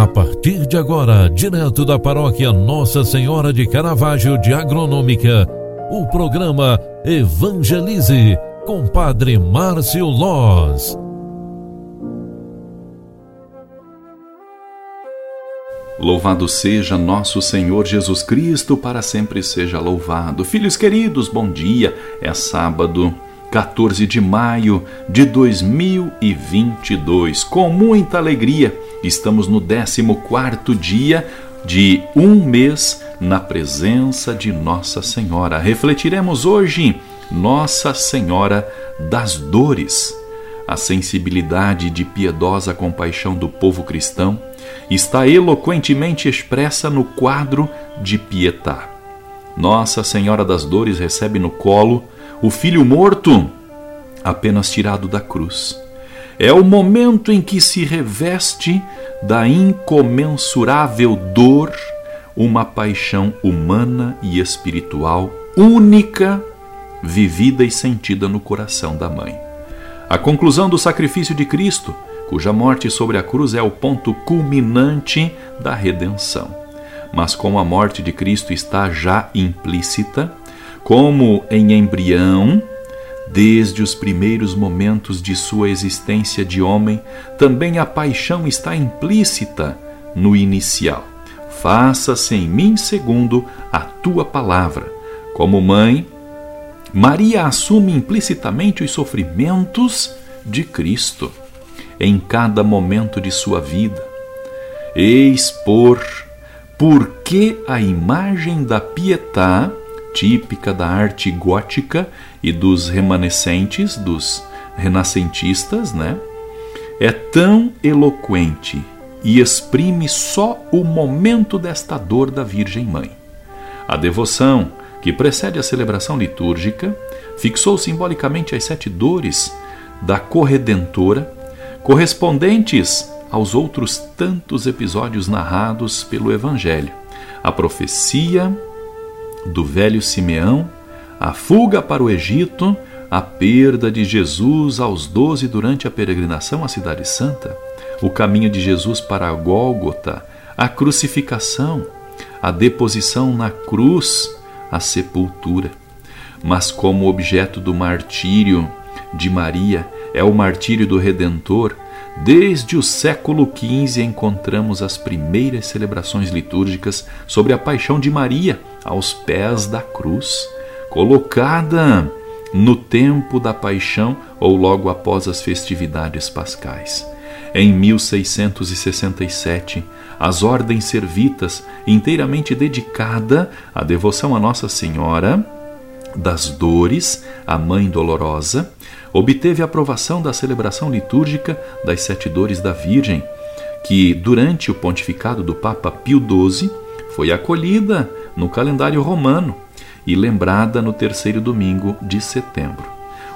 A partir de agora, direto da paróquia Nossa Senhora de Caravaggio de Agronômica, o programa Evangelize com Padre Márcio Loz. Louvado seja nosso Senhor Jesus Cristo, para sempre seja louvado. Filhos queridos, bom dia. É sábado, 14 de maio de 2022. Com muita alegria, estamos no 14 dia de um mês na presença de Nossa Senhora. Refletiremos hoje Nossa Senhora das Dores. A sensibilidade de piedosa compaixão do povo cristão está eloquentemente expressa no quadro de Pietá. Nossa Senhora das Dores recebe no colo o filho morto, apenas tirado da cruz. É o momento em que se reveste da incomensurável dor uma paixão humana e espiritual única, vivida e sentida no coração da mãe. A conclusão do sacrifício de Cristo, cuja morte sobre a cruz é o ponto culminante da redenção. Mas como a morte de Cristo está já implícita, como em embrião, Desde os primeiros momentos de sua existência de homem, também a paixão está implícita no inicial. Faça-se em mim segundo a tua palavra. Como mãe, Maria assume implicitamente os sofrimentos de Cristo em cada momento de sua vida. Eis por porque a imagem da Pietá típica da arte gótica e dos remanescentes, dos renascentistas, né? É tão eloquente e exprime só o momento desta dor da Virgem Mãe. A devoção, que precede a celebração litúrgica, fixou simbolicamente as sete dores da corredentora, correspondentes aos outros tantos episódios narrados pelo Evangelho. A profecia, do velho Simeão, a fuga para o Egito, a perda de Jesus aos doze durante a peregrinação à Cidade Santa, o caminho de Jesus para Gólgota, a crucificação, a deposição na cruz, a sepultura. Mas como objeto do martírio de Maria é o martírio do Redentor, Desde o século XV encontramos as primeiras celebrações litúrgicas sobre a paixão de Maria aos pés da cruz, colocada no tempo da paixão ou logo após as festividades pascais. Em 1667, as ordens servitas, inteiramente dedicada à devoção a Nossa Senhora das Dores, a Mãe Dolorosa, obteve a aprovação da celebração litúrgica das Sete Dores da Virgem, que, durante o pontificado do Papa Pio XII, foi acolhida no calendário romano e lembrada no terceiro domingo de setembro.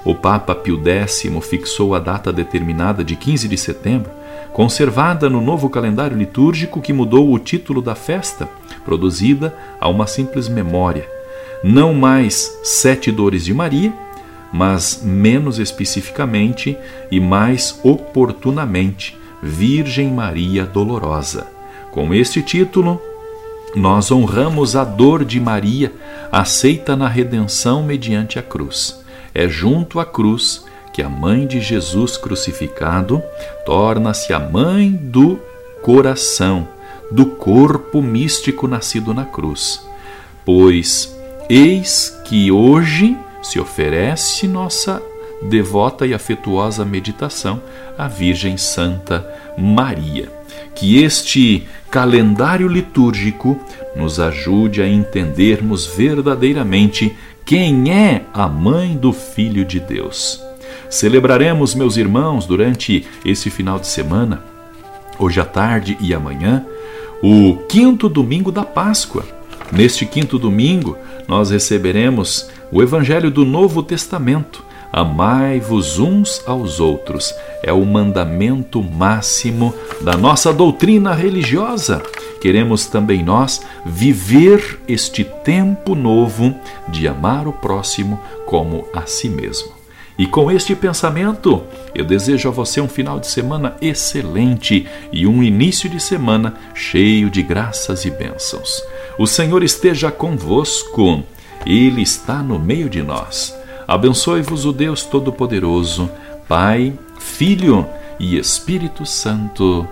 O Papa Pio X fixou a data determinada de 15 de setembro, conservada no novo calendário litúrgico que mudou o título da festa, produzida a uma simples memória. Não mais Sete Dores de Maria, mas menos especificamente e mais oportunamente, Virgem Maria Dolorosa. Com este título, nós honramos a dor de Maria, aceita na redenção mediante a cruz. É junto à cruz que a mãe de Jesus crucificado torna-se a mãe do coração, do corpo místico nascido na cruz. Pois eis que hoje se oferece nossa devota e afetuosa meditação à Virgem Santa Maria. Que este calendário litúrgico nos ajude a entendermos verdadeiramente quem é a mãe do Filho de Deus. Celebraremos, meus irmãos, durante esse final de semana, hoje à tarde e amanhã, o quinto domingo da Páscoa. Neste quinto domingo, nós receberemos o Evangelho do Novo Testamento. Amai-vos uns aos outros. É o mandamento máximo da nossa doutrina religiosa. Queremos também nós viver este tempo novo de amar o próximo como a si mesmo. E com este pensamento, eu desejo a você um final de semana excelente e um início de semana cheio de graças e bênçãos. O Senhor esteja convosco, Ele está no meio de nós. Abençoe-vos o Deus Todo-Poderoso, Pai, Filho e Espírito Santo.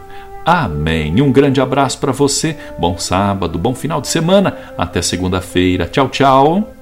Amém. Um grande abraço para você. Bom sábado, bom final de semana. Até segunda-feira. Tchau, tchau.